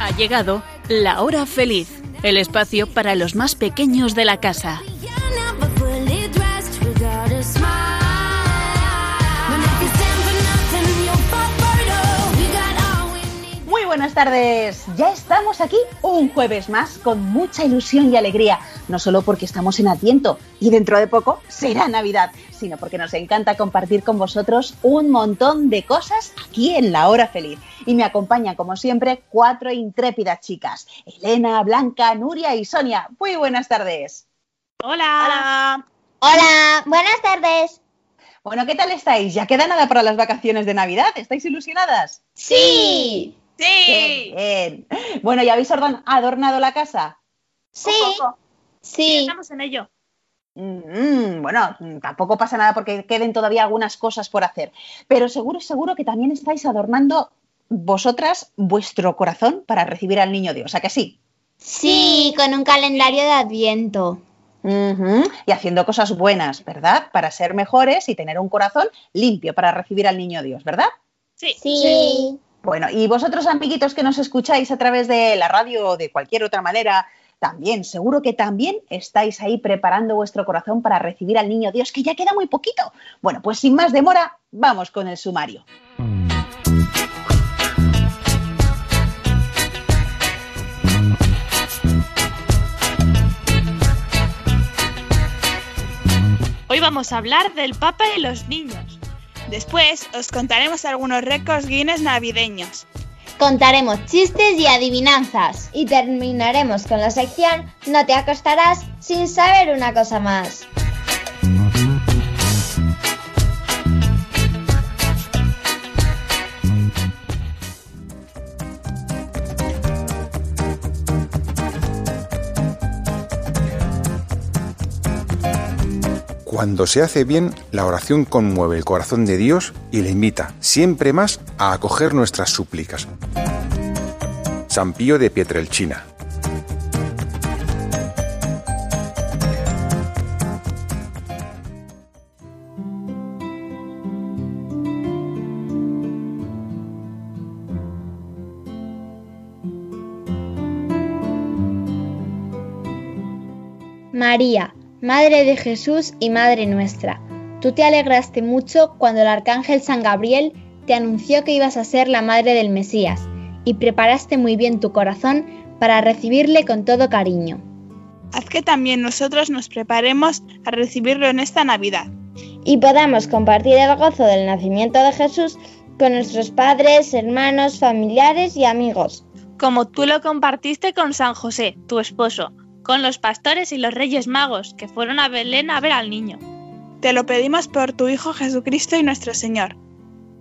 Ha llegado la hora feliz, el espacio para los más pequeños de la casa. Muy buenas tardes. Ya estamos aquí un jueves más con mucha ilusión y alegría, no solo porque estamos en Adviento y dentro de poco será Navidad, sino porque nos encanta compartir con vosotros un montón de cosas aquí en la hora feliz. Y me acompañan, como siempre, cuatro intrépidas chicas, Elena, Blanca, Nuria y Sonia. Muy buenas tardes. Hola. Hola, buenas tardes. Bueno, ¿qué tal estáis? Ya queda nada para las vacaciones de Navidad. ¿Estáis ilusionadas? Sí. Sí. Bien. Bueno, ¿ya habéis adorn- adornado la casa? Sí. Sí, Sí. estamos en ello. Mm, bueno, mm, tampoco pasa nada porque queden todavía algunas cosas por hacer. Pero seguro, seguro que también estáis adornando vosotras vuestro corazón para recibir al niño Dios. ¿A que sí? Sí, con un calendario de Adviento. Y haciendo cosas buenas, ¿verdad? Para ser mejores y tener un corazón limpio para recibir al niño Dios, ¿verdad? Sí. Sí. Bueno, y vosotros, amiguitos que nos escucháis a través de la radio o de cualquier otra manera, también, seguro que también estáis ahí preparando vuestro corazón para recibir al niño Dios, que ya queda muy poquito. Bueno, pues sin más demora, vamos con el sumario. Hoy vamos a hablar del Papa y los niños. Después os contaremos algunos récords Guinness navideños. Contaremos chistes y adivinanzas. Y terminaremos con la sección No te acostarás sin saber una cosa más. Cuando se hace bien, la oración conmueve el corazón de Dios y le invita siempre más a acoger nuestras súplicas. San Pío de Pietrelchina. María, Madre de Jesús y Madre nuestra, tú te alegraste mucho cuando el arcángel San Gabriel te anunció que ibas a ser la madre del Mesías y preparaste muy bien tu corazón para recibirle con todo cariño. Haz que también nosotros nos preparemos a recibirlo en esta Navidad. y podamos compartir el gozo del nacimiento de Jesús con nuestros padres, hermanos, familiares y amigos. Como tú lo compartiste con San José, tu esposo, con los pastores y los reyes magos que fueron a Belén a ver al niño. Te lo pedimos por tu Hijo Jesucristo y nuestro Señor.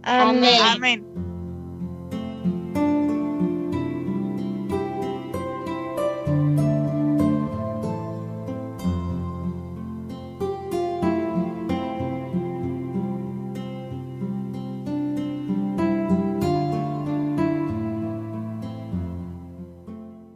Amén. Amén.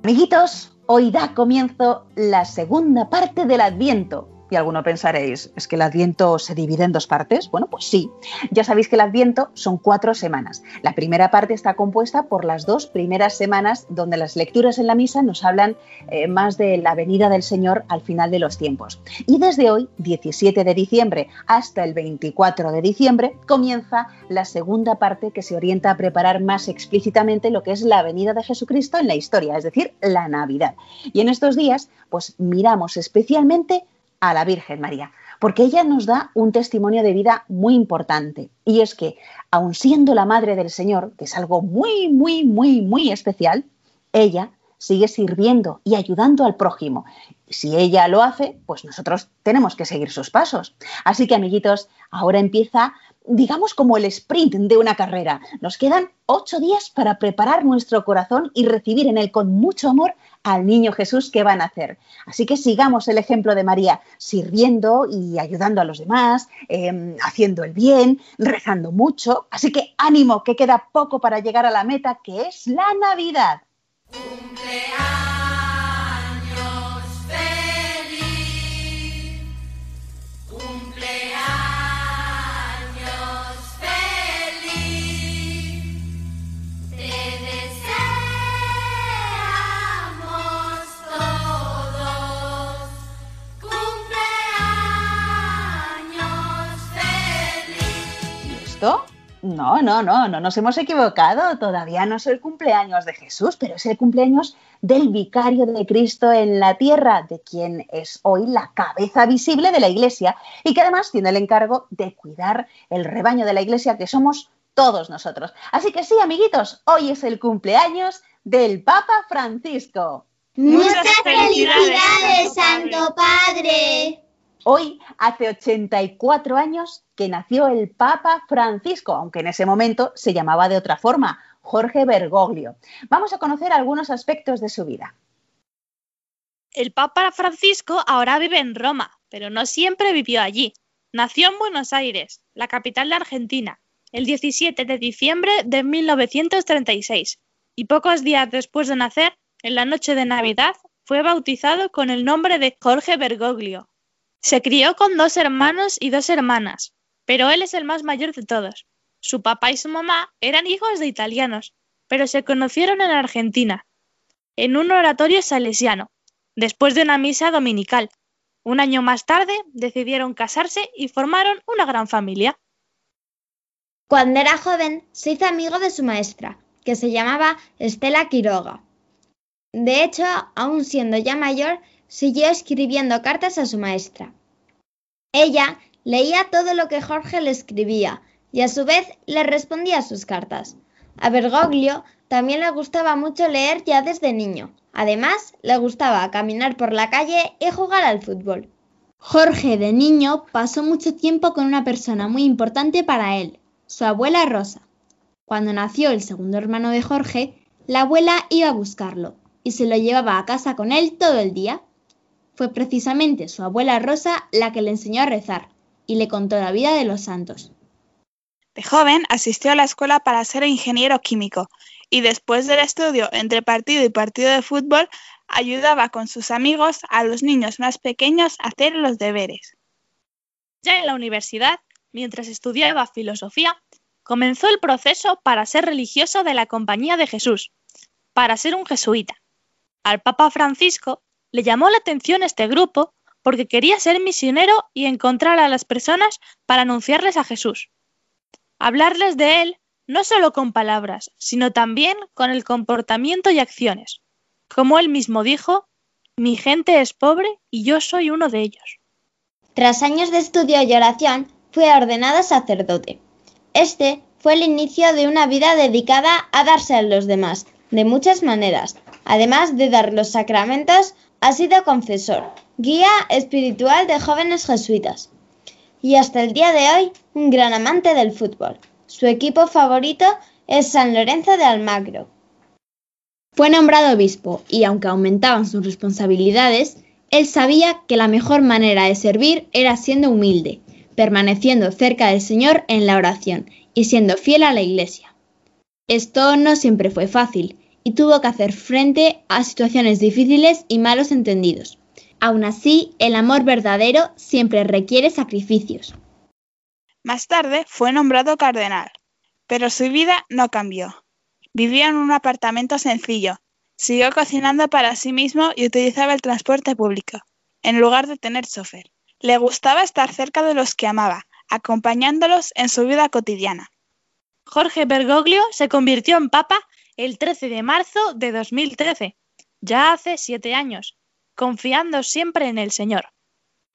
Amiguitos, hoy da comienzo la segunda parte del Adviento. Y alguno pensaréis, ¿es que el Adviento se divide en dos partes? Bueno, pues sí. Ya sabéis que el Adviento son cuatro semanas. La primera parte está compuesta por las dos primeras semanas donde las lecturas en la misa nos hablan eh, más de la venida del Señor al final de los tiempos. Y desde hoy, 17 de diciembre, hasta el 24 de diciembre, comienza la segunda parte que se orienta a preparar más explícitamente lo que es la venida de Jesucristo en la historia, es decir, la Navidad. Y en estos días, pues miramos especialmente a la Virgen María, porque ella nos da un testimonio de vida muy importante. Y es que, aun siendo la madre del Señor, que es algo muy, muy, muy, muy especial, ella sigue sirviendo y ayudando al prójimo. Si ella lo hace, pues nosotros tenemos que seguir sus pasos. Así que, amiguitos, ahora empieza, digamos, como el sprint de una carrera. Nos quedan ocho días para preparar nuestro corazón y recibir en él con mucho amor al niño Jesús que va a nacer. Así que sigamos el ejemplo de María, sirviendo y ayudando a los demás, eh, haciendo el bien, rezando mucho. Así que ánimo, que queda poco para llegar a la meta, que es la Navidad. No, no, no, no nos hemos equivocado. Todavía no es el cumpleaños de Jesús, pero es el cumpleaños del vicario de Cristo en la tierra, de quien es hoy la cabeza visible de la Iglesia y que además tiene el encargo de cuidar el rebaño de la Iglesia que somos todos nosotros. Así que sí, amiguitos, hoy es el cumpleaños del Papa Francisco. Muchas felicidades, Santo Padre. Hoy hace 84 años que nació el Papa Francisco, aunque en ese momento se llamaba de otra forma, Jorge Bergoglio. Vamos a conocer algunos aspectos de su vida. El Papa Francisco ahora vive en Roma, pero no siempre vivió allí. Nació en Buenos Aires, la capital de Argentina, el 17 de diciembre de 1936, y pocos días después de nacer, en la noche de Navidad, fue bautizado con el nombre de Jorge Bergoglio. Se crió con dos hermanos y dos hermanas, pero él es el más mayor de todos. Su papá y su mamá eran hijos de italianos, pero se conocieron en Argentina, en un oratorio salesiano, después de una misa dominical. Un año más tarde decidieron casarse y formaron una gran familia. Cuando era joven, se hizo amigo de su maestra, que se llamaba Estela Quiroga. De hecho, aún siendo ya mayor, siguió escribiendo cartas a su maestra. Ella leía todo lo que Jorge le escribía y a su vez le respondía a sus cartas. A Bergoglio también le gustaba mucho leer ya desde niño. Además, le gustaba caminar por la calle y jugar al fútbol. Jorge de niño pasó mucho tiempo con una persona muy importante para él, su abuela Rosa. Cuando nació el segundo hermano de Jorge, la abuela iba a buscarlo y se lo llevaba a casa con él todo el día. Fue precisamente su abuela Rosa la que le enseñó a rezar y le contó la vida de los santos. De joven asistió a la escuela para ser ingeniero químico y después del estudio entre partido y partido de fútbol ayudaba con sus amigos a los niños más pequeños a hacer los deberes. Ya en la universidad, mientras estudiaba filosofía, comenzó el proceso para ser religioso de la Compañía de Jesús, para ser un jesuita. Al Papa Francisco le llamó la atención este grupo porque quería ser misionero y encontrar a las personas para anunciarles a Jesús. Hablarles de Él no solo con palabras, sino también con el comportamiento y acciones. Como él mismo dijo, mi gente es pobre y yo soy uno de ellos. Tras años de estudio y oración, fue ordenado sacerdote. Este fue el inicio de una vida dedicada a darse a los demás, de muchas maneras. Además de dar los sacramentos, ha sido confesor, guía espiritual de jóvenes jesuitas y hasta el día de hoy un gran amante del fútbol. Su equipo favorito es San Lorenzo de Almagro. Fue nombrado obispo y aunque aumentaban sus responsabilidades, él sabía que la mejor manera de servir era siendo humilde, permaneciendo cerca del Señor en la oración y siendo fiel a la Iglesia. Esto no siempre fue fácil, y tuvo que hacer frente a situaciones difíciles y malos entendidos. Aún así, el amor verdadero siempre requiere sacrificios. Más tarde fue nombrado cardenal, pero su vida no cambió. Vivía en un apartamento sencillo, siguió cocinando para sí mismo y utilizaba el transporte público, en lugar de tener chofer. Le gustaba estar cerca de los que amaba, acompañándolos en su vida cotidiana. Jorge Bergoglio se convirtió en papa el 13 de marzo de 2013, ya hace siete años, confiando siempre en el Señor.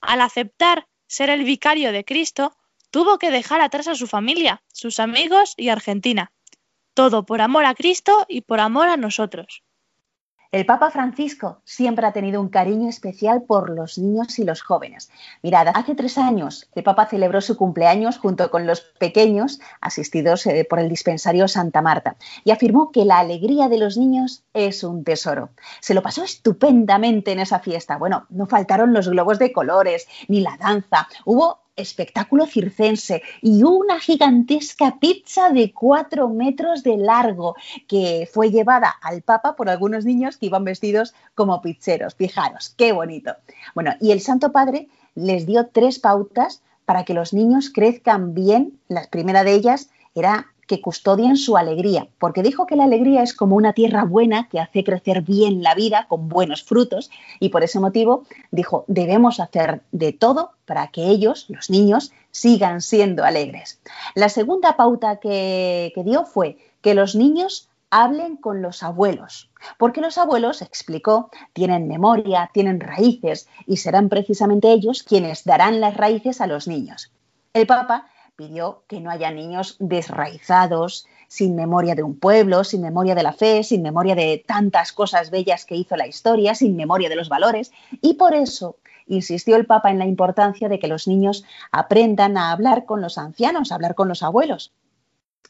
Al aceptar ser el vicario de Cristo, tuvo que dejar atrás a su familia, sus amigos y Argentina. Todo por amor a Cristo y por amor a nosotros. El Papa Francisco siempre ha tenido un cariño especial por los niños y los jóvenes. Mirad, hace tres años el Papa celebró su cumpleaños junto con los pequeños asistidos eh, por el dispensario Santa Marta y afirmó que la alegría de los niños es un tesoro. Se lo pasó estupendamente en esa fiesta. Bueno, no faltaron los globos de colores ni la danza. Hubo espectáculo circense y una gigantesca pizza de cuatro metros de largo que fue llevada al Papa por algunos niños que iban vestidos como pizzeros. Fijaros, qué bonito. Bueno, y el Santo Padre les dio tres pautas para que los niños crezcan bien. La primera de ellas era que custodien su alegría, porque dijo que la alegría es como una tierra buena que hace crecer bien la vida con buenos frutos y por ese motivo dijo, debemos hacer de todo para que ellos, los niños, sigan siendo alegres. La segunda pauta que, que dio fue que los niños hablen con los abuelos, porque los abuelos, explicó, tienen memoria, tienen raíces y serán precisamente ellos quienes darán las raíces a los niños. El Papa que no haya niños desraizados, sin memoria de un pueblo, sin memoria de la fe, sin memoria de tantas cosas bellas que hizo la historia, sin memoria de los valores, y por eso insistió el Papa en la importancia de que los niños aprendan a hablar con los ancianos, a hablar con los abuelos.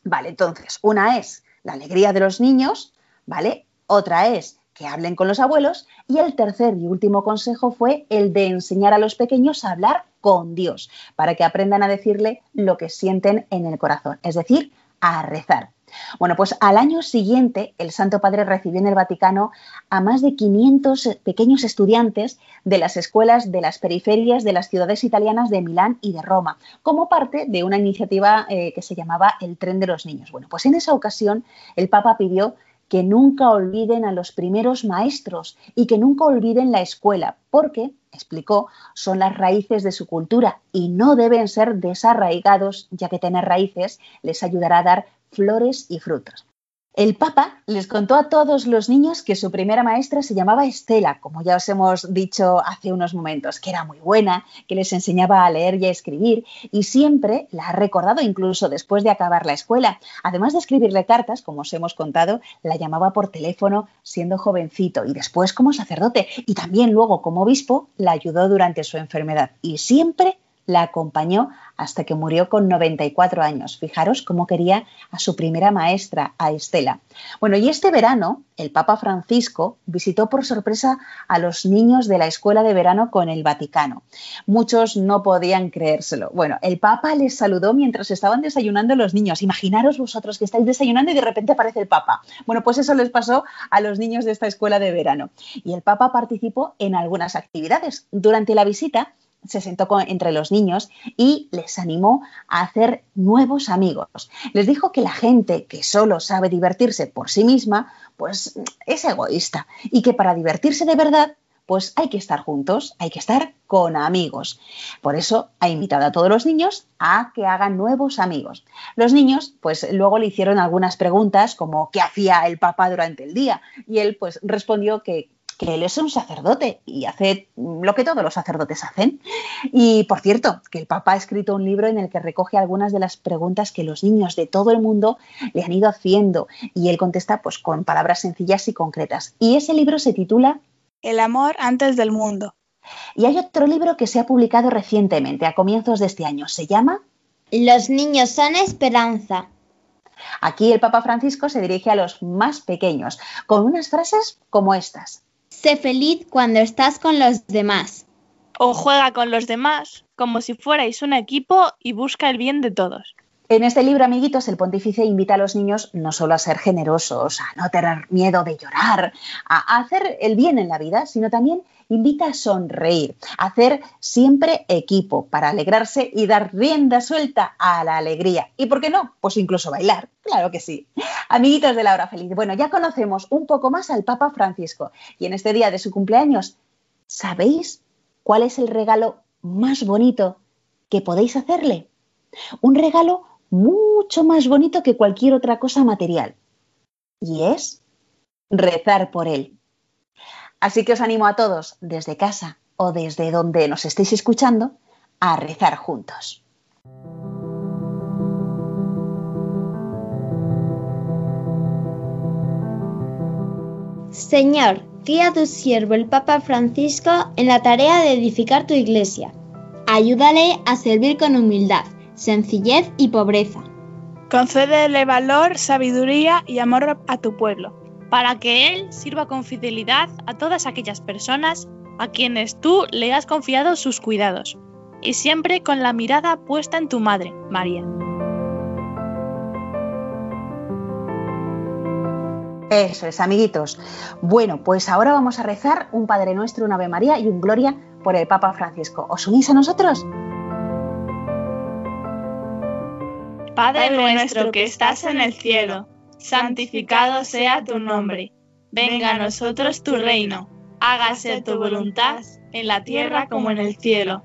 Vale, entonces, una es la alegría de los niños, ¿vale? Otra es que hablen con los abuelos y el tercer y último consejo fue el de enseñar a los pequeños a hablar con Dios, para que aprendan a decirle lo que sienten en el corazón, es decir, a rezar. Bueno, pues al año siguiente el Santo Padre recibió en el Vaticano a más de 500 pequeños estudiantes de las escuelas de las periferias de las ciudades italianas de Milán y de Roma, como parte de una iniciativa eh, que se llamaba el Tren de los Niños. Bueno, pues en esa ocasión el Papa pidió que nunca olviden a los primeros maestros y que nunca olviden la escuela, porque, explicó, son las raíces de su cultura y no deben ser desarraigados, ya que tener raíces les ayudará a dar flores y frutos. El Papa les contó a todos los niños que su primera maestra se llamaba Estela, como ya os hemos dicho hace unos momentos, que era muy buena, que les enseñaba a leer y a escribir, y siempre la ha recordado incluso después de acabar la escuela. Además de escribirle cartas, como os hemos contado, la llamaba por teléfono siendo jovencito y después como sacerdote, y también luego como obispo la ayudó durante su enfermedad, y siempre la acompañó hasta que murió con 94 años. Fijaros cómo quería a su primera maestra, a Estela. Bueno, y este verano el Papa Francisco visitó por sorpresa a los niños de la escuela de verano con el Vaticano. Muchos no podían creérselo. Bueno, el Papa les saludó mientras estaban desayunando los niños. Imaginaros vosotros que estáis desayunando y de repente aparece el Papa. Bueno, pues eso les pasó a los niños de esta escuela de verano. Y el Papa participó en algunas actividades. Durante la visita, se sentó entre los niños y les animó a hacer nuevos amigos. Les dijo que la gente que solo sabe divertirse por sí misma, pues es egoísta y que para divertirse de verdad, pues hay que estar juntos, hay que estar con amigos. Por eso ha invitado a todos los niños a que hagan nuevos amigos. Los niños, pues luego le hicieron algunas preguntas como qué hacía el papá durante el día y él pues respondió que que él es un sacerdote y hace lo que todos los sacerdotes hacen. Y por cierto, que el Papa ha escrito un libro en el que recoge algunas de las preguntas que los niños de todo el mundo le han ido haciendo y él contesta pues con palabras sencillas y concretas. Y ese libro se titula El amor antes del mundo. Y hay otro libro que se ha publicado recientemente, a comienzos de este año. Se llama Los niños son esperanza. Aquí el Papa Francisco se dirige a los más pequeños con unas frases como estas. Sé feliz cuando estás con los demás. O juega con los demás como si fuerais un equipo y busca el bien de todos. En este libro, amiguitos, el pontífice invita a los niños no solo a ser generosos, a no tener miedo de llorar, a hacer el bien en la vida, sino también invita a sonreír, a hacer siempre equipo para alegrarse y dar rienda suelta a la alegría. ¿Y por qué no? Pues incluso bailar, claro que sí. Amiguitos de la hora feliz, bueno, ya conocemos un poco más al Papa Francisco y en este día de su cumpleaños, ¿sabéis cuál es el regalo más bonito que podéis hacerle? Un regalo mucho más bonito que cualquier otra cosa material. Y es rezar por él. Así que os animo a todos, desde casa o desde donde nos estéis escuchando, a rezar juntos. Señor, guía a tu siervo el Papa Francisco en la tarea de edificar tu iglesia. Ayúdale a servir con humildad, sencillez y pobreza. Concédele valor, sabiduría y amor a tu pueblo para que Él sirva con fidelidad a todas aquellas personas a quienes tú le has confiado sus cuidados, y siempre con la mirada puesta en tu Madre, María. Eso es, amiguitos. Bueno, pues ahora vamos a rezar un Padre Nuestro, un Ave María y un Gloria por el Papa Francisco. ¿Os unís a nosotros? Padre nuestro que estás en el cielo santificado sea tu nombre. Venga a nosotros tu reino. Hágase tu voluntad en la tierra como en el cielo.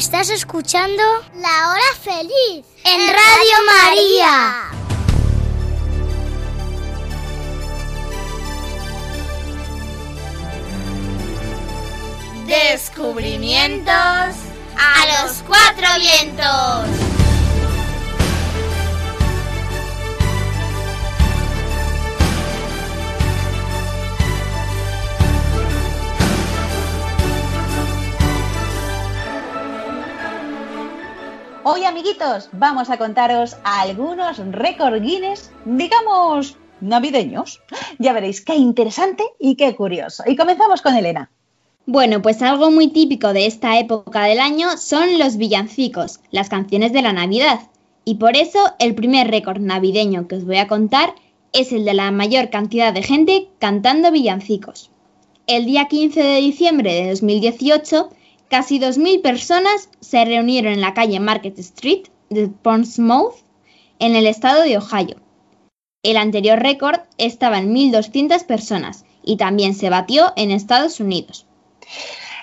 Estás escuchando La Hora Feliz en Radio María. Descubrimientos a los cuatro vientos. Hoy, amiguitos, vamos a contaros algunos récord Guinness, digamos, navideños. Ya veréis qué interesante y qué curioso. Y comenzamos con Elena. Bueno, pues algo muy típico de esta época del año son los villancicos, las canciones de la Navidad. Y por eso el primer récord navideño que os voy a contar es el de la mayor cantidad de gente cantando villancicos. El día 15 de diciembre de 2018 Casi 2.000 personas se reunieron en la calle Market Street de Portsmouth, en el estado de Ohio. El anterior récord estaba en 1.200 personas y también se batió en Estados Unidos.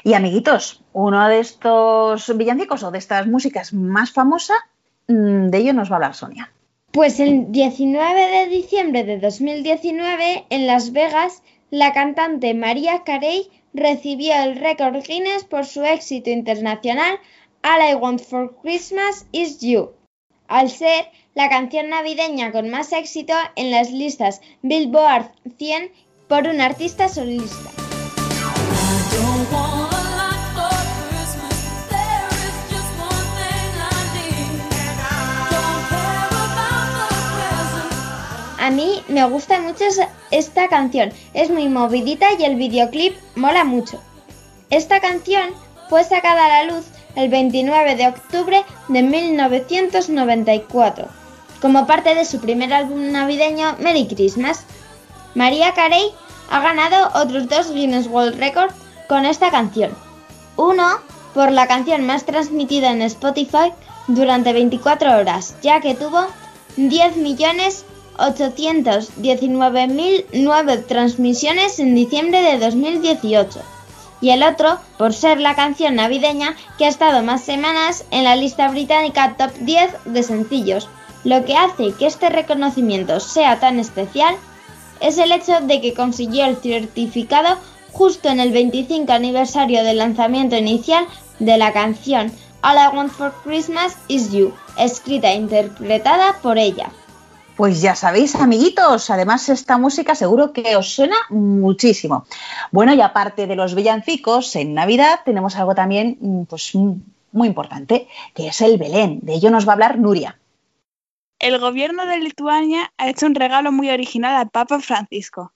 Y amiguitos, uno de estos villancicos o de estas músicas más famosa, mm, de ello nos va a hablar Sonia. Pues el 19 de diciembre de 2019, en Las Vegas, la cantante María Carey recibió el récord Guinness por su éxito internacional All I Want for Christmas Is You, al ser la canción navideña con más éxito en las listas Billboard 100 por un artista solista. A mí me gusta mucho esta canción, es muy movidita y el videoclip mola mucho. Esta canción fue sacada a la luz el 29 de octubre de 1994, como parte de su primer álbum navideño Merry Christmas. María Carey ha ganado otros dos Guinness World Records con esta canción. Uno por la canción más transmitida en Spotify durante 24 horas, ya que tuvo 10 millones 819.009 transmisiones en diciembre de 2018 y el otro por ser la canción navideña que ha estado más semanas en la lista británica Top 10 de sencillos. Lo que hace que este reconocimiento sea tan especial es el hecho de que consiguió el certificado justo en el 25 aniversario del lanzamiento inicial de la canción All I Want for Christmas Is You, escrita e interpretada por ella. Pues ya sabéis, amiguitos, además esta música seguro que os suena muchísimo. Bueno, y aparte de los villancicos, en Navidad tenemos algo también mm, pues, muy importante, que es el Belén. De ello nos va a hablar Nuria. El gobierno de Lituania ha hecho un regalo muy original al Papa Francisco.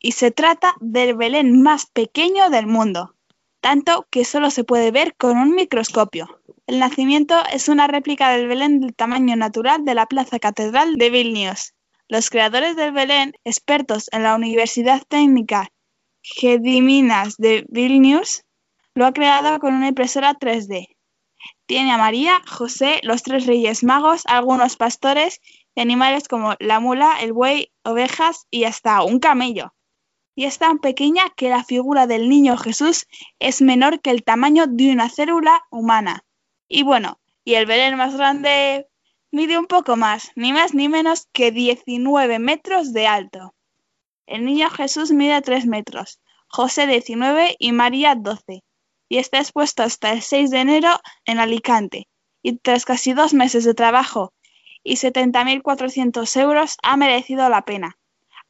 Y se trata del Belén más pequeño del mundo, tanto que solo se puede ver con un microscopio. El nacimiento es una réplica del Belén del tamaño natural de la Plaza Catedral de Vilnius. Los creadores del Belén, expertos en la Universidad Técnica Gediminas de Vilnius, lo ha creado con una impresora 3D. Tiene a María, José, los tres reyes magos, algunos pastores y animales como la mula, el buey, ovejas y hasta un camello. Y es tan pequeña que la figura del niño Jesús es menor que el tamaño de una célula humana. Y bueno, y el Belén más grande mide un poco más, ni más ni menos que 19 metros de alto. El niño Jesús mide 3 metros, José 19 y María 12, y está expuesto hasta el 6 de enero en Alicante. y tras casi dos meses de trabajo y 70.400 euros ha merecido la pena.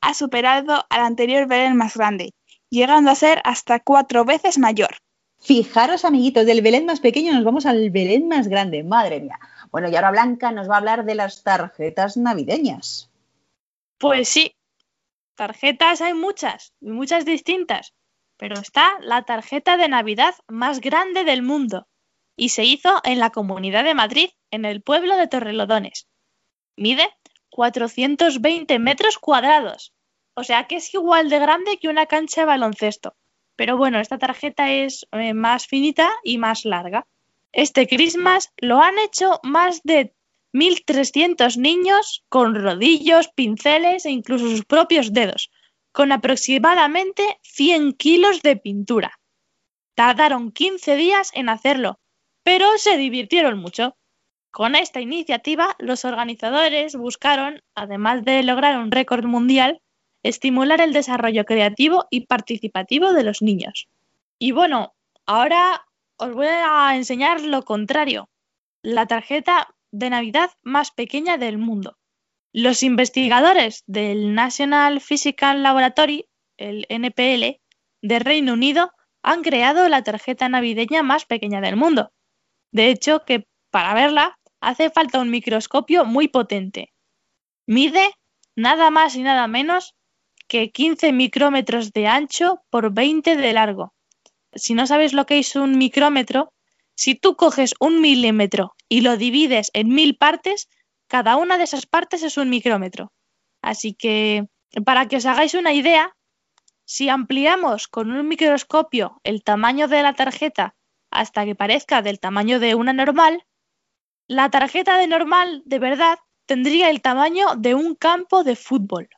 Ha superado al anterior Belén más grande, llegando a ser hasta cuatro veces mayor. Fijaros, amiguitos, del Belén más pequeño nos vamos al Belén más grande, madre mía. Bueno, y ahora Blanca nos va a hablar de las tarjetas navideñas. Pues sí, tarjetas hay muchas, muchas distintas, pero está la tarjeta de Navidad más grande del mundo y se hizo en la Comunidad de Madrid, en el pueblo de Torrelodones. Mide 420 metros cuadrados, o sea que es igual de grande que una cancha de baloncesto. Pero bueno, esta tarjeta es eh, más finita y más larga. Este Christmas lo han hecho más de 1.300 niños con rodillos, pinceles e incluso sus propios dedos, con aproximadamente 100 kilos de pintura. Tardaron 15 días en hacerlo, pero se divirtieron mucho. Con esta iniciativa, los organizadores buscaron, además de lograr un récord mundial, estimular el desarrollo creativo y participativo de los niños. Y bueno, ahora os voy a enseñar lo contrario, la tarjeta de Navidad más pequeña del mundo. Los investigadores del National Physical Laboratory, el NPL, de Reino Unido, han creado la tarjeta navideña más pequeña del mundo. De hecho, que para verla hace falta un microscopio muy potente. Mide nada más y nada menos que 15 micrómetros de ancho por 20 de largo. Si no sabes lo que es un micrómetro, si tú coges un milímetro y lo divides en mil partes, cada una de esas partes es un micrómetro. Así que, para que os hagáis una idea, si ampliamos con un microscopio el tamaño de la tarjeta hasta que parezca del tamaño de una normal, la tarjeta de normal de verdad tendría el tamaño de un campo de fútbol.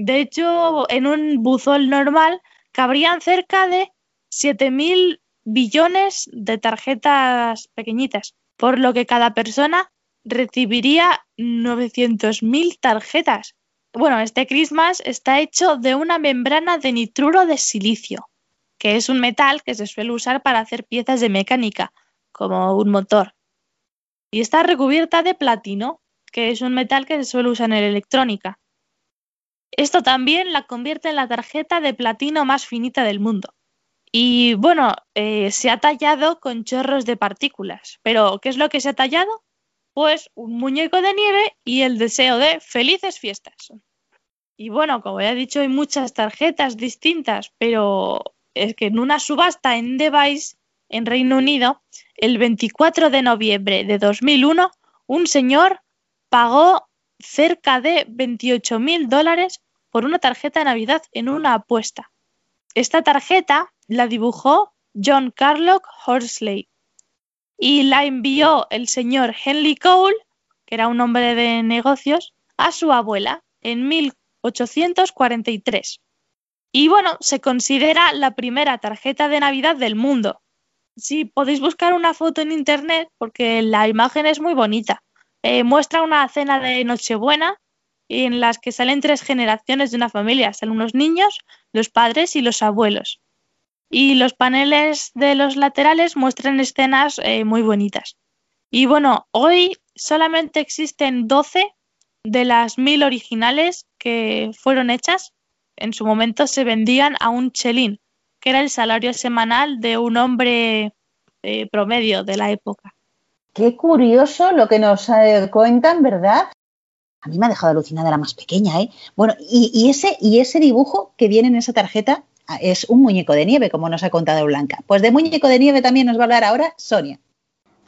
De hecho, en un buzón normal cabrían cerca de 7.000 billones de tarjetas pequeñitas, por lo que cada persona recibiría 900.000 tarjetas. Bueno, este Christmas está hecho de una membrana de nitruro de silicio, que es un metal que se suele usar para hacer piezas de mecánica, como un motor. Y está recubierta de platino, que es un metal que se suele usar en electrónica. Esto también la convierte en la tarjeta de platino más finita del mundo. Y bueno, eh, se ha tallado con chorros de partículas. Pero, ¿qué es lo que se ha tallado? Pues un muñeco de nieve y el deseo de felices fiestas. Y bueno, como ya he dicho, hay muchas tarjetas distintas, pero es que en una subasta en Device, en Reino Unido, el 24 de noviembre de 2001, un señor pagó cerca de 28 mil dólares por una tarjeta de Navidad en una apuesta. Esta tarjeta la dibujó John Carlock Horsley y la envió el señor Henry Cole, que era un hombre de negocios, a su abuela en 1843. Y bueno, se considera la primera tarjeta de Navidad del mundo. Si podéis buscar una foto en internet, porque la imagen es muy bonita. Eh, muestra una cena de Nochebuena en las que salen tres generaciones de una familia. Salen unos niños, los padres y los abuelos. Y los paneles de los laterales muestran escenas eh, muy bonitas. Y bueno, hoy solamente existen 12 de las mil originales que fueron hechas. En su momento se vendían a un chelín, que era el salario semanal de un hombre eh, promedio de la época. Qué curioso lo que nos eh, cuentan, ¿verdad? A mí me ha dejado alucinada la más pequeña, ¿eh? Bueno, y, ese, y ese dibujo que viene en esa tarjeta ah, es un muñeco de nieve, como nos ha contado Blanca. Pues de muñeco de nieve también nos va a hablar ahora Sonia.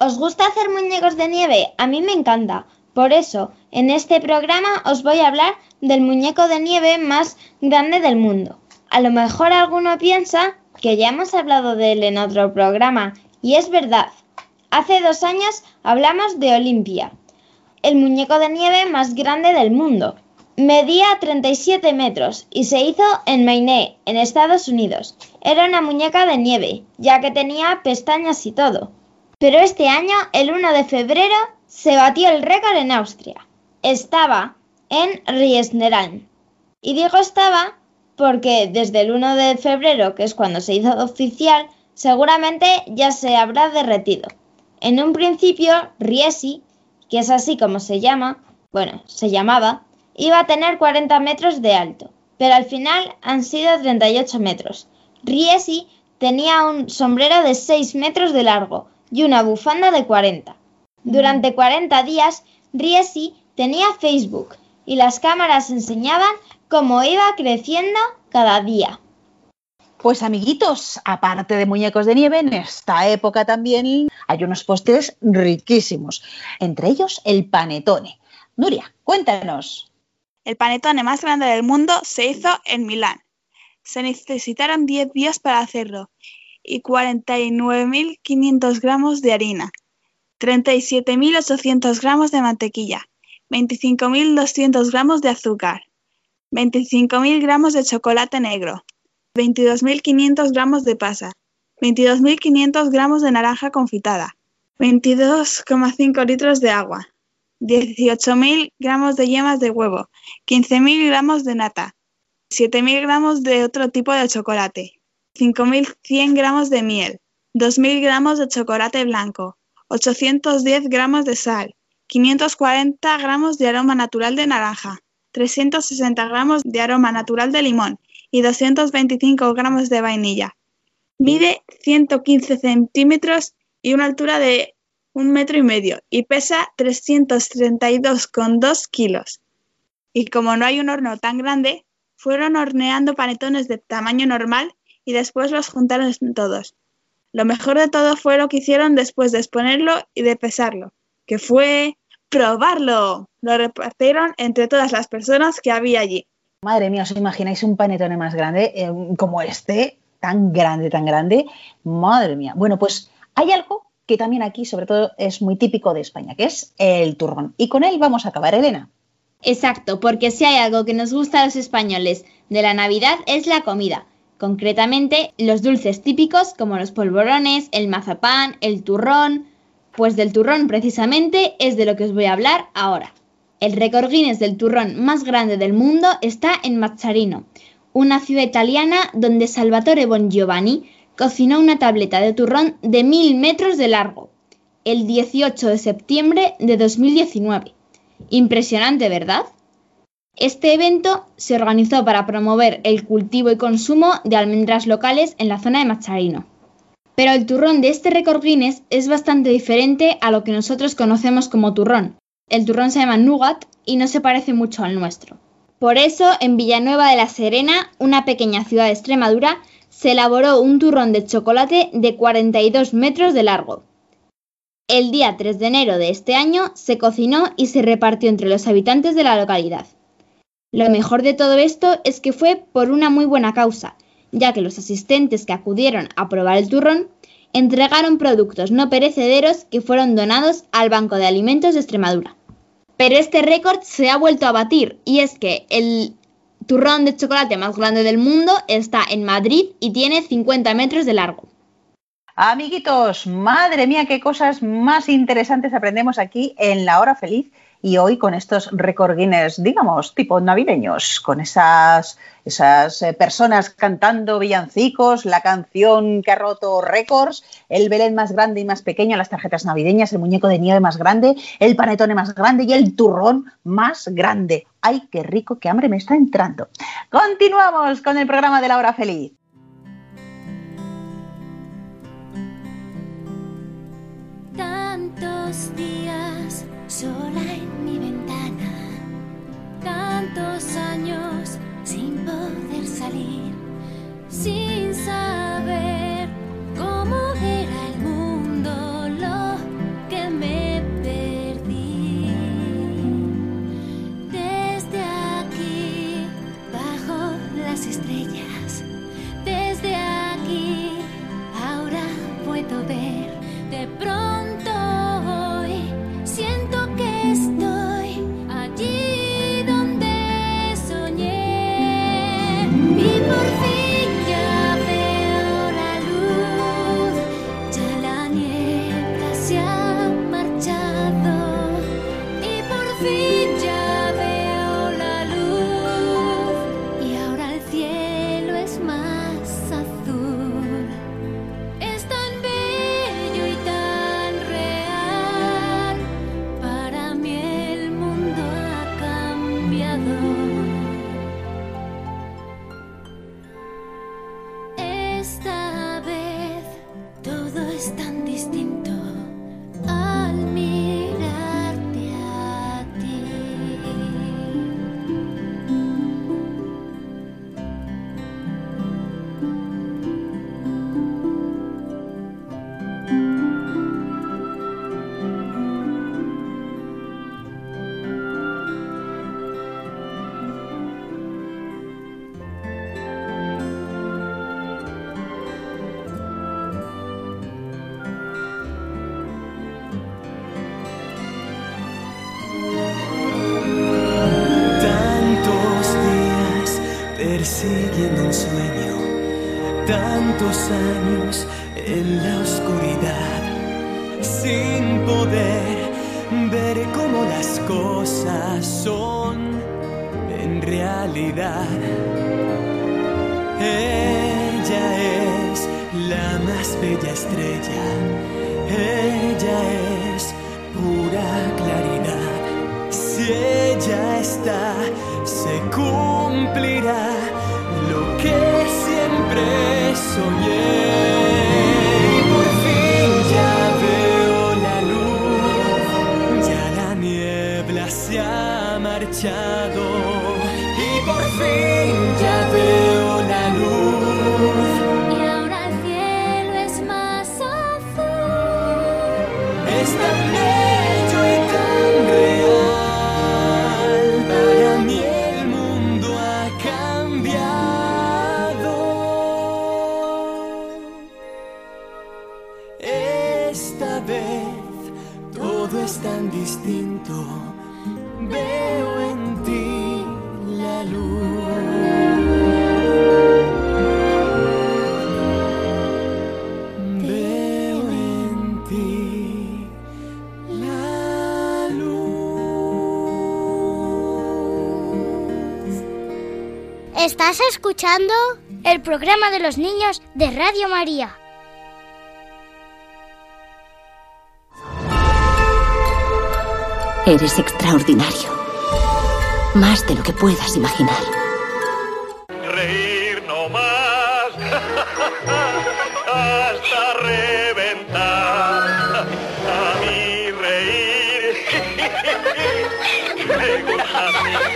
¿Os gusta hacer muñecos de nieve? A mí me encanta. Por eso, en este programa os voy a hablar del muñeco de nieve más grande del mundo. A lo mejor alguno piensa que ya hemos hablado de él en otro programa, y es verdad. Hace dos años hablamos de Olimpia, el muñeco de nieve más grande del mundo. Medía 37 metros y se hizo en Maine, en Estados Unidos. Era una muñeca de nieve, ya que tenía pestañas y todo. Pero este año, el 1 de febrero, se batió el récord en Austria. Estaba en Riesneraln. Y digo estaba porque desde el 1 de febrero, que es cuando se hizo oficial, seguramente ya se habrá derretido. En un principio, Riesi, que es así como se llama, bueno, se llamaba, iba a tener 40 metros de alto, pero al final han sido 38 metros. Riesi tenía un sombrero de 6 metros de largo y una bufanda de 40. Durante 40 días, Riesi tenía Facebook y las cámaras enseñaban cómo iba creciendo cada día. Pues amiguitos, aparte de muñecos de nieve, en esta época también hay unos postres riquísimos, entre ellos el panetone. Nuria, cuéntanos. El panetone más grande del mundo se hizo en Milán. Se necesitaron 10 días para hacerlo y 49.500 gramos de harina, 37.800 gramos de mantequilla, 25.200 gramos de azúcar, 25.000 gramos de chocolate negro, 22.500 gramos de pasa, 22.500 gramos de naranja confitada, 22,5 litros de agua, 18.000 gramos de yemas de huevo, 15.000 gramos de nata, 7.000 gramos de otro tipo de chocolate, 5.100 gramos de miel, 2.000 gramos de chocolate blanco, 810 gramos de sal, 540 gramos de aroma natural de naranja, 360 gramos de aroma natural de limón y 225 gramos de vainilla. Mide 115 centímetros y una altura de un metro y medio y pesa 332,2 kilos. Y como no hay un horno tan grande, fueron horneando panetones de tamaño normal y después los juntaron todos. Lo mejor de todo fue lo que hicieron después de exponerlo y de pesarlo, que fue probarlo. Lo repartieron entre todas las personas que había allí. Madre mía, ¿os imagináis un panetone más grande eh, como este? Tan grande, tan grande. Madre mía. Bueno, pues hay algo que también aquí, sobre todo, es muy típico de España, que es el turrón. Y con él vamos a acabar, Elena. Exacto, porque si hay algo que nos gusta a los españoles de la Navidad es la comida. Concretamente, los dulces típicos como los polvorones, el mazapán, el turrón. Pues del turrón precisamente es de lo que os voy a hablar ahora. El récord Guinness del turrón más grande del mundo está en Mazzarino, una ciudad italiana donde Salvatore Bongiovanni cocinó una tableta de turrón de mil metros de largo, el 18 de septiembre de 2019. Impresionante, ¿verdad? Este evento se organizó para promover el cultivo y consumo de almendras locales en la zona de Mazzarino. Pero el turrón de este récord Guinness es bastante diferente a lo que nosotros conocemos como turrón, el turrón se llama nougat y no se parece mucho al nuestro. Por eso, en Villanueva de la Serena, una pequeña ciudad de Extremadura, se elaboró un turrón de chocolate de 42 metros de largo. El día 3 de enero de este año se cocinó y se repartió entre los habitantes de la localidad. Lo mejor de todo esto es que fue por una muy buena causa, ya que los asistentes que acudieron a probar el turrón entregaron productos no perecederos que fueron donados al Banco de Alimentos de Extremadura. Pero este récord se ha vuelto a batir y es que el turrón de chocolate más grande del mundo está en Madrid y tiene 50 metros de largo. Amiguitos, madre mía, qué cosas más interesantes aprendemos aquí en la hora feliz y hoy con estos récord digamos, tipo navideños, con esas, esas eh, personas cantando villancicos, la canción que ha roto récords, el Belén más grande y más pequeño, las tarjetas navideñas, el muñeco de nieve más grande, el panetone más grande y el turrón más grande. ¡Ay, qué rico, qué hambre me está entrando! Continuamos con el programa de la hora feliz. Tantos días tantos años sin poder salir, sin saber cómo another siempre soñé. Escuchando el programa de los niños de Radio María. Eres extraordinario. Más de lo que puedas imaginar. Reír no más hasta reventar. A mí reír me gusta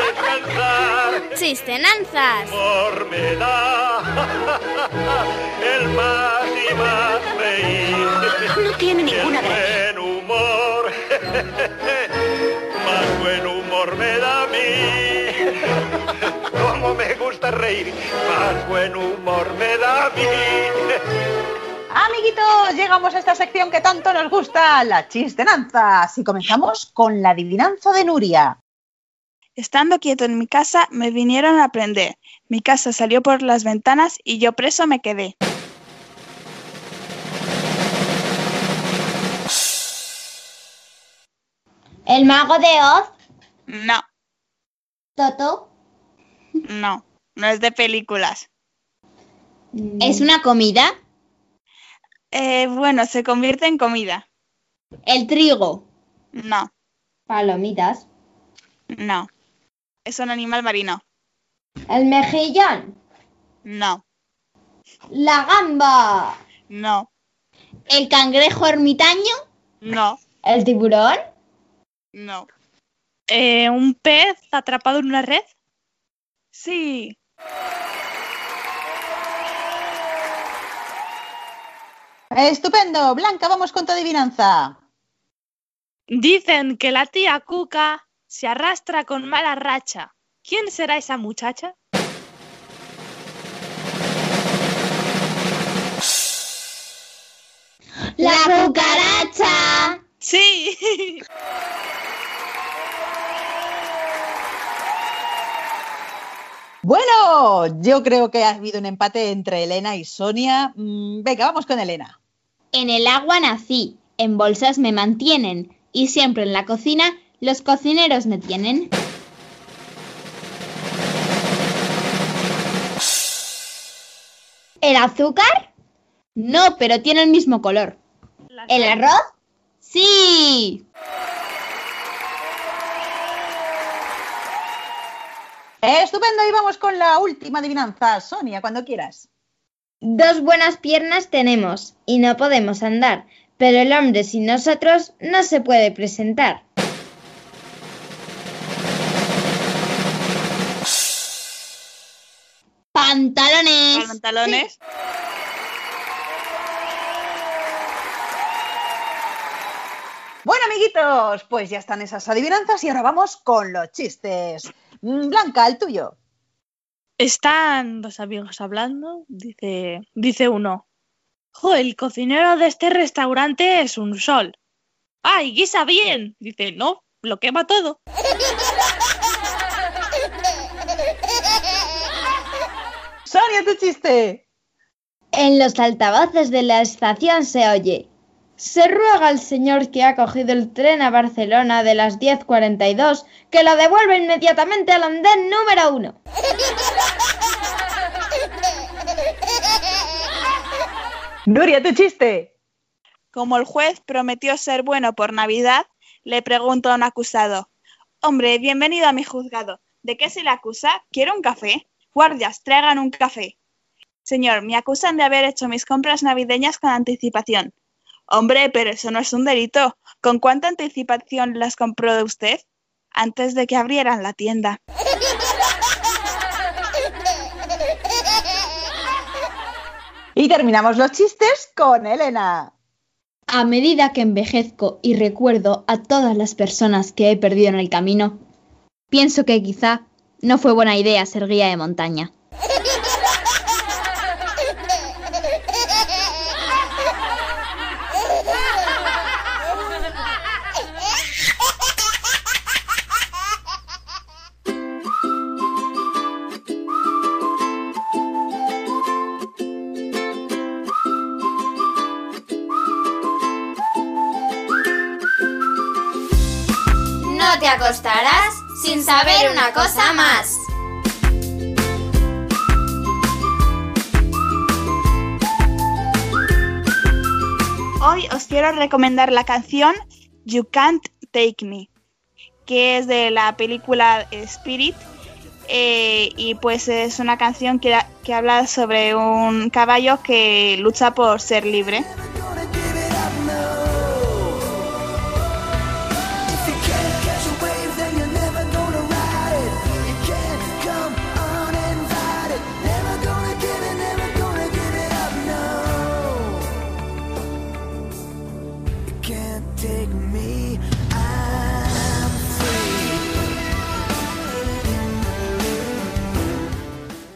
me da el más y más reír. No tiene ninguna gracia. buen humor, más buen humor me da a mí. Como me gusta reír, más buen humor me da a mí. Amiguitos, llegamos a esta sección que tanto nos gusta, la chistenanzas. Y comenzamos con la adivinanza de Nuria. Estando quieto en mi casa, me vinieron a prender. Mi casa salió por las ventanas y yo preso me quedé. ¿El mago de Oz? No, ¿Toto? no, no es de películas. ¿Es una comida? Eh, bueno, se convierte en comida. ¿El trigo? No, ¿Palomitas? no. Es un animal marino. ¿El mejillón? No, ¿La gamba? no, ¿El cangrejo ermitaño? no, ¿El tiburón? no. Eh, ¿Un pez atrapado en una red? Sí, Estupendo. Blanca, vamos con tu adivinanza. Dicen que la tía Cuca se arrastra con mala racha. ¿Quién será esa muchacha? ¡La cucaracha! sí. Bueno, yo creo que ha habido un empate entre Elena y Sonia. Mm, venga, vamos con Elena. En el agua nací, en bolsas me mantienen, y siempre en la cocina los cocineros me tienen. ¿El azúcar? No, pero tiene el mismo color. ¿El arroz? Sí. Estupendo, y vamos con la última adivinanza. Sonia, cuando quieras. Dos buenas piernas tenemos y no podemos andar, pero el hombre sin nosotros no se puede presentar. Pantalones. Pantalones. Bueno, amiguitos, pues ya están esas adivinanzas y ahora vamos con los chistes. Mm, Blanca, el tuyo. Están dos amigos hablando. Dice, dice uno. Jo, el cocinero de este restaurante es un sol. ¡Ay, guisa bien! Dice, no, lo quema todo. Tu chiste. En los altavoces de la estación se oye. Se ruega al señor que ha cogido el tren a Barcelona de las 10.42 que lo devuelva inmediatamente al andén número uno. Nuria, tu chiste. Como el juez prometió ser bueno por Navidad, le preguntó a un acusado, Hombre, bienvenido a mi juzgado. ¿De qué se le acusa? ¿Quiero un café? Guardias, traigan un café. Señor, me acusan de haber hecho mis compras navideñas con anticipación. Hombre, pero eso no es un delito. ¿Con cuánta anticipación las compró de usted? Antes de que abrieran la tienda. Y terminamos los chistes con Elena. A medida que envejezco y recuerdo a todas las personas que he perdido en el camino, pienso que quizá no fue buena idea ser guía de montaña. Saber una cosa más. Hoy os quiero recomendar la canción You Can't Take Me, que es de la película Spirit. eh, y pues es una canción que, que habla sobre un caballo que lucha por ser libre.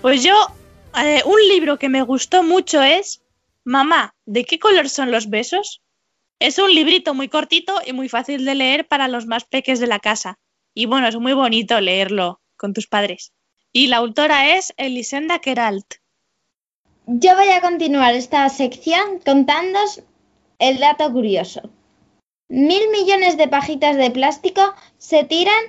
Pues yo, eh, un libro que me gustó mucho es Mamá, ¿de qué color son los besos? Es un librito muy cortito y muy fácil de leer para los más peques de la casa. Y bueno, es muy bonito leerlo con tus padres. Y la autora es Elisenda Keralt. Yo voy a continuar esta sección contándos el dato curioso. Mil millones de pajitas de plástico se tiran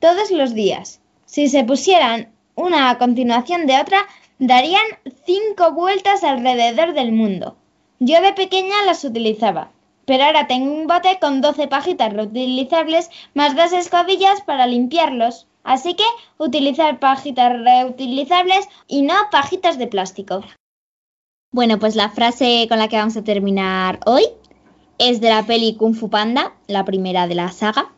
todos los días. Si se pusieran una a continuación de otra, darían cinco vueltas alrededor del mundo. Yo de pequeña las utilizaba, pero ahora tengo un bote con 12 pajitas reutilizables más dos escobillas para limpiarlos. Así que utilizar pajitas reutilizables y no pajitas de plástico. Bueno, pues la frase con la que vamos a terminar hoy es de la peli Kung Fu Panda, la primera de la saga,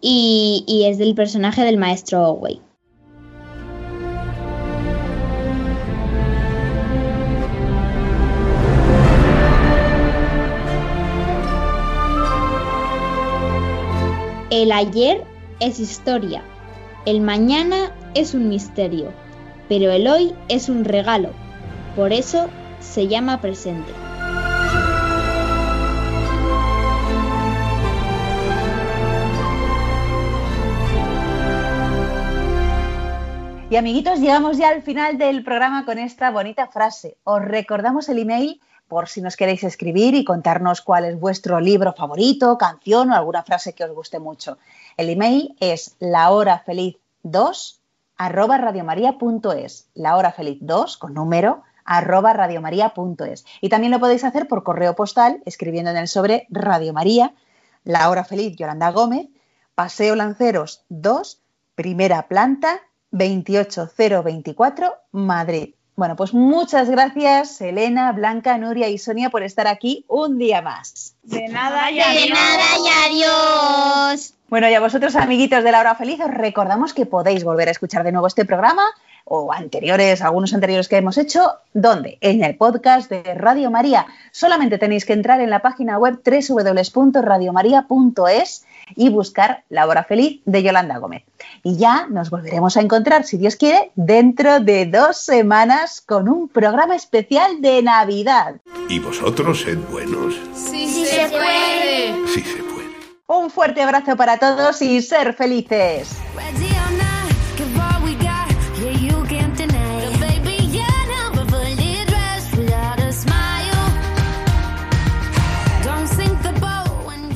y, es del personaje del maestro Wei. El ayer es historia, el mañana es un misterio, pero el hoy es un regalo, por eso se llama presente. Y amiguitos, llegamos ya al final del programa con esta bonita frase. Os recordamos el email por si nos queréis escribir y contarnos cuál es vuestro libro favorito, canción o alguna frase que os guste mucho. El email es lahorafeliz2 arroba radiomaria.es, lahorafeliz2 con número arroba radiomaria.es. Y también lo podéis hacer por correo postal escribiendo en el sobre Radio María, La Hora Feliz Yolanda Gómez, Paseo Lanceros 2, primera planta, 28024, Madrid. Bueno, pues muchas gracias, Elena, Blanca, Nuria y Sonia, por estar aquí un día más. De nada y De nada y adiós. Bueno, y a vosotros, amiguitos de la hora feliz, os recordamos que podéis volver a escuchar de nuevo este programa o anteriores, algunos anteriores que hemos hecho, ¿dónde? En el podcast de Radio María. Solamente tenéis que entrar en la página web www.radiomaria.es y buscar La Hora Feliz de Yolanda Gómez. Y ya nos volveremos a encontrar, si Dios quiere, dentro de dos semanas con un programa especial de Navidad. Y vosotros sed buenos. Sí, se puede. Sí se puede. Un fuerte abrazo para todos y ser felices.